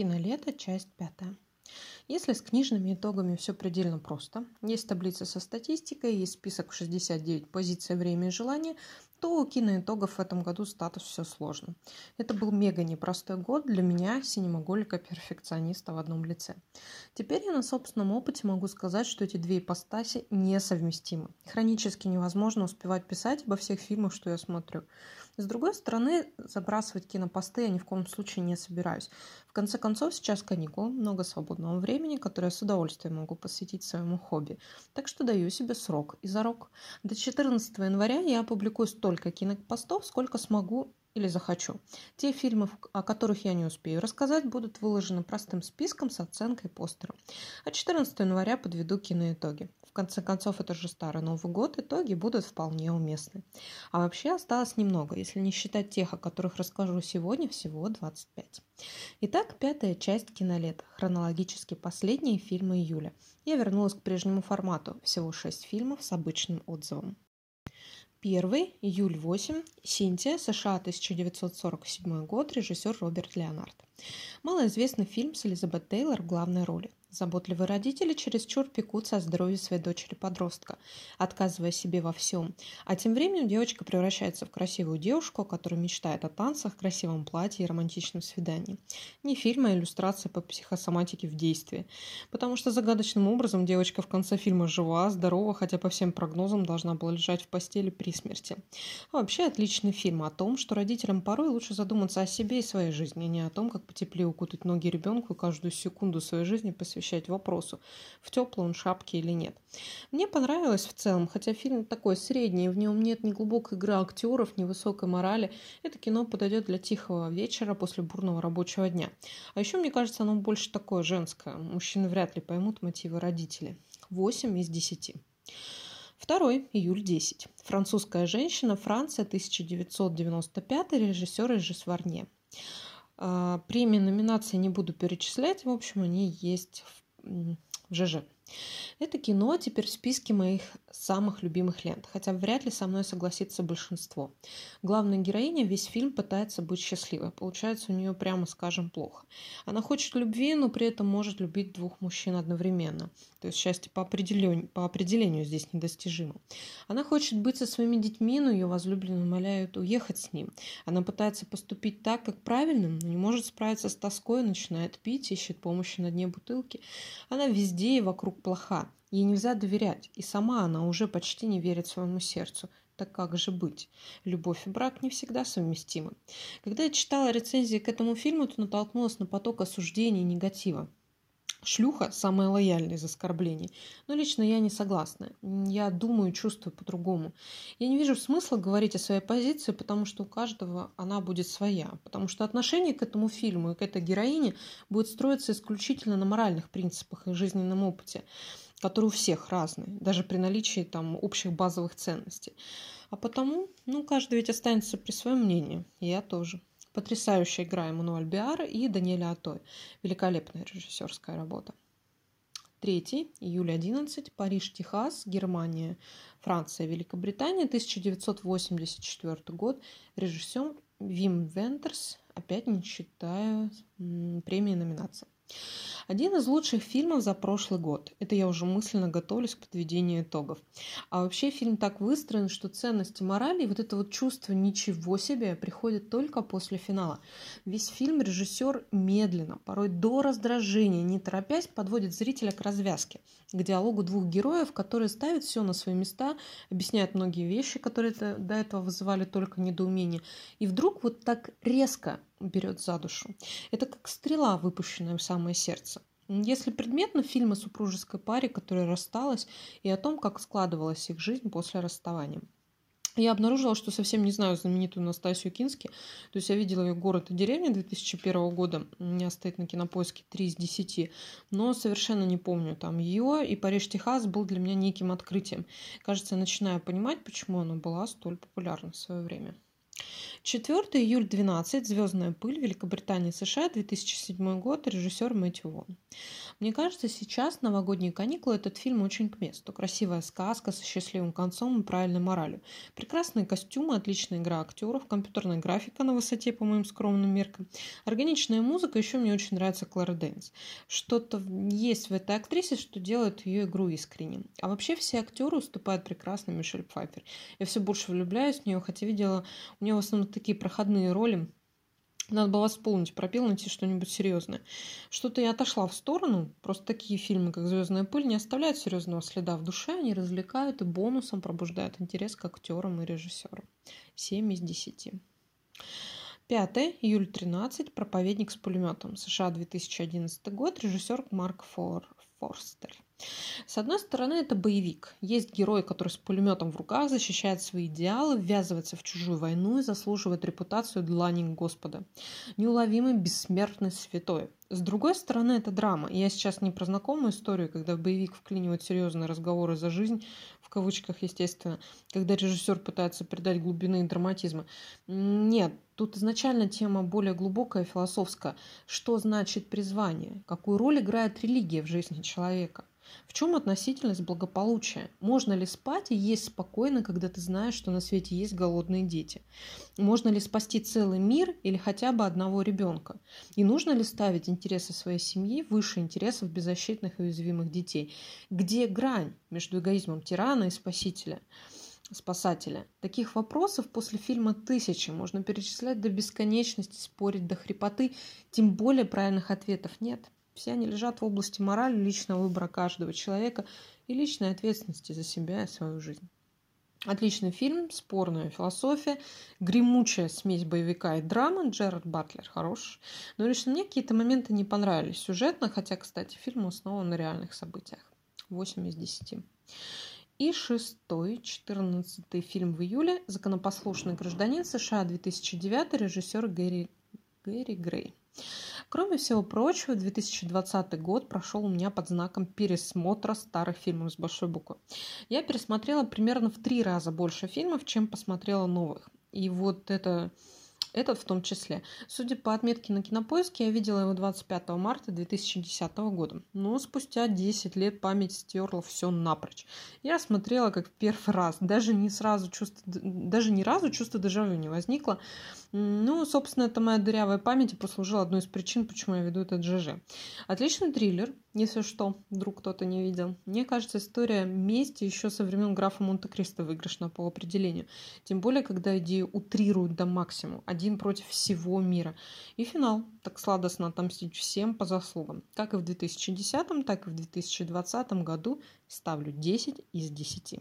Кинолето, часть пятая. Если с книжными итогами все предельно просто, есть таблица со статистикой, есть список в 69 позиций «Время и желание», то у киноитогов в этом году статус все сложно. Это был мега непростой год для меня, синемоголика-перфекциониста в одном лице. Теперь я на собственном опыте могу сказать, что эти две ипостаси несовместимы. Хронически невозможно успевать писать обо всех фильмах, что я смотрю. С другой стороны, забрасывать кинопосты я ни в коем случае не собираюсь. В конце концов, сейчас каникулы, много свободного времени, которое я с удовольствием могу посвятить своему хобби. Так что даю себе срок и зарок. До 14 января я опубликую столько кинопостов, сколько смогу или захочу. Те фильмы, о которых я не успею рассказать, будут выложены простым списком с оценкой постера. А 14 января подведу киноитоги. В конце концов, это же старый Новый год, итоги будут вполне уместны. А вообще осталось немного, если не считать тех, о которых расскажу сегодня, всего 25. Итак, пятая часть кинолета, хронологически последние фильмы июля. Я вернулась к прежнему формату, всего 6 фильмов с обычным отзывом. Первый, июль 8, Синтия, США, 1947 год, режиссер Роберт Леонард. Малоизвестный фильм с Элизабет Тейлор в главной роли. Заботливые родители чересчур пекутся о здоровье своей дочери-подростка, отказывая себе во всем. А тем временем девочка превращается в красивую девушку, которая мечтает о танцах, красивом платье и романтичном свидании. Не фильм, а иллюстрация по психосоматике в действии. Потому что загадочным образом девочка в конце фильма жива, здорова, хотя по всем прогнозам должна была лежать в постели при смерти. А вообще отличный фильм о том, что родителям порой лучше задуматься о себе и своей жизни, а не о том, как потеплее укутать ноги ребенку и каждую секунду своей жизни посвятить посвящать вопросу, в теплой он шапке или нет. Мне понравилось в целом, хотя фильм такой средний, в нем нет ни глубокой игры актеров, ни высокой морали. Это кино подойдет для тихого вечера после бурного рабочего дня. А еще, мне кажется, оно больше такое женское. Мужчины вряд ли поймут мотивы родителей. 8 из 10. Второй, июль 10. Французская женщина, Франция, 1995, режиссер Режис Варне. А, премии номинации не буду перечислять. В общем, они есть в ЖЖ. Это кино теперь в списке моих самых любимых лент, хотя вряд ли со мной согласится большинство. Главная героиня весь фильм пытается быть счастливой. Получается у нее, прямо скажем, плохо. Она хочет любви, но при этом может любить двух мужчин одновременно. То есть счастье по определению, по определению здесь недостижимо. Она хочет быть со своими детьми, но ее возлюбленные умоляют уехать с ним. Она пытается поступить так, как правильно, но не может справиться с тоской, начинает пить, ищет помощи на дне бутылки. Она везде и вокруг плоха. Ей нельзя доверять, и сама она уже почти не верит своему сердцу. Так как же быть? Любовь и брак не всегда совместимы. Когда я читала рецензии к этому фильму, то натолкнулась на поток осуждений и негатива. Шлюха – самая лояльная из оскорблений. Но лично я не согласна. Я думаю, чувствую по-другому. Я не вижу смысла говорить о своей позиции, потому что у каждого она будет своя. Потому что отношение к этому фильму и к этой героине будет строиться исключительно на моральных принципах и жизненном опыте, которые у всех разные, даже при наличии там общих базовых ценностей. А потому, ну, каждый ведь останется при своем мнении. И я тоже. Потрясающая игра Эммануэль Биар и Даниэля Атой. Великолепная режиссерская работа. Третий, июля 11, Париж, Техас, Германия, Франция, Великобритания, 1984 год. Режиссер Вим Вендерс, опять не считая премии номинации. Один из лучших фильмов за прошлый год. Это я уже мысленно готовлюсь к подведению итогов. А вообще фильм так выстроен, что ценности морали и вот это вот чувство ничего себе приходит только после финала. Весь фильм режиссер медленно, порой до раздражения, не торопясь, подводит зрителя к развязке, к диалогу двух героев, которые ставят все на свои места, объясняют многие вещи, которые до этого вызывали только недоумение. И вдруг вот так резко берет за душу. Это как стрела, выпущенная в самое сердце. Если предметно фильм о супружеской паре, которая рассталась, и о том, как складывалась их жизнь после расставания. Я обнаружила, что совсем не знаю знаменитую Настасью Кински. То есть я видела ее «Город и деревня» 2001 года. У меня стоит на кинопоиске 3 из 10. Но совершенно не помню там ее. И «Париж, Техас» был для меня неким открытием. Кажется, я начинаю понимать, почему она была столь популярна в свое время. 4 июль 12. Звездная пыль. Великобритания, США. 2007 год. Режиссер Мэтью Вон. Мне кажется, сейчас новогодние каникулы этот фильм очень к месту. Красивая сказка со счастливым концом и правильной моралью. Прекрасные костюмы, отличная игра актеров, компьютерная графика на высоте, по моим скромным меркам. Органичная музыка. Еще мне очень нравится Клара Дэнс. Что-то есть в этой актрисе, что делает ее игру искренней. А вообще все актеры уступают прекрасно Мишель Пфайфер. Я все больше влюбляюсь в нее, хотя видела у нее в основном такие проходные роли. Надо было восполнить пропил, найти что-нибудь серьезное. Что-то я отошла в сторону. Просто такие фильмы, как «Звездная пыль», не оставляют серьезного следа в душе. Они развлекают и бонусом пробуждают интерес к актерам и режиссерам. 7 из 10. 5 июль 13. Проповедник с пулеметом. США 2011 год. Режиссер Марк Фор, Форстер. С одной стороны, это боевик. Есть герой, который с пулеметом в руках защищает свои идеалы, ввязывается в чужую войну и заслуживает репутацию длани Господа. Неуловимый, бессмертный, святой. С другой стороны, это драма. я сейчас не про знакомую историю, когда в боевик вклинивают серьезные разговоры за жизнь, в кавычках, естественно, когда режиссер пытается придать глубины и драматизма. Нет, тут изначально тема более глубокая, философская. Что значит призвание? Какую роль играет религия в жизни человека? В чем относительность благополучия? Можно ли спать и есть спокойно, когда ты знаешь, что на свете есть голодные дети? Можно ли спасти целый мир или хотя бы одного ребенка? И нужно ли ставить интересы своей семьи выше интересов беззащитных и уязвимых детей? Где грань между эгоизмом тирана и спасителя? спасателя. Таких вопросов после фильма тысячи. Можно перечислять до бесконечности, спорить до хрипоты. Тем более правильных ответов нет. Все они лежат в области морали, личного выбора каждого человека и личной ответственности за себя и свою жизнь. Отличный фильм, спорная философия, гремучая смесь боевика и драмы. Джерард Батлер хорош. Но лично мне какие-то моменты не понравились сюжетно, хотя, кстати, фильм основан на реальных событиях. 8 из 10. И шестой, четырнадцатый фильм в июле «Законопослушный гражданин США» 2009, режиссер Гэри, Гэри Грей. Кроме всего прочего, 2020 год прошел у меня под знаком пересмотра старых фильмов с большой буквы. Я пересмотрела примерно в три раза больше фильмов, чем посмотрела новых. И вот это этот в том числе. Судя по отметке на кинопоиске, я видела его 25 марта 2010 года. Но спустя 10 лет память стерла все напрочь. Я смотрела как в первый раз. Даже не сразу чувство, даже ни разу чувство дежавю не возникло. Ну, собственно, это моя дырявая память и послужила одной из причин, почему я веду этот ЖЖ. Отличный триллер, если что, вдруг кто-то не видел. Мне кажется, история мести еще со времен графа Монте-Кристо выигрышна по определению. Тем более, когда идею утрируют до максимума. Один против всего мира. И финал. Так сладостно отомстить всем по заслугам. Как и в 2010, так и в 2020 году ставлю 10 из 10.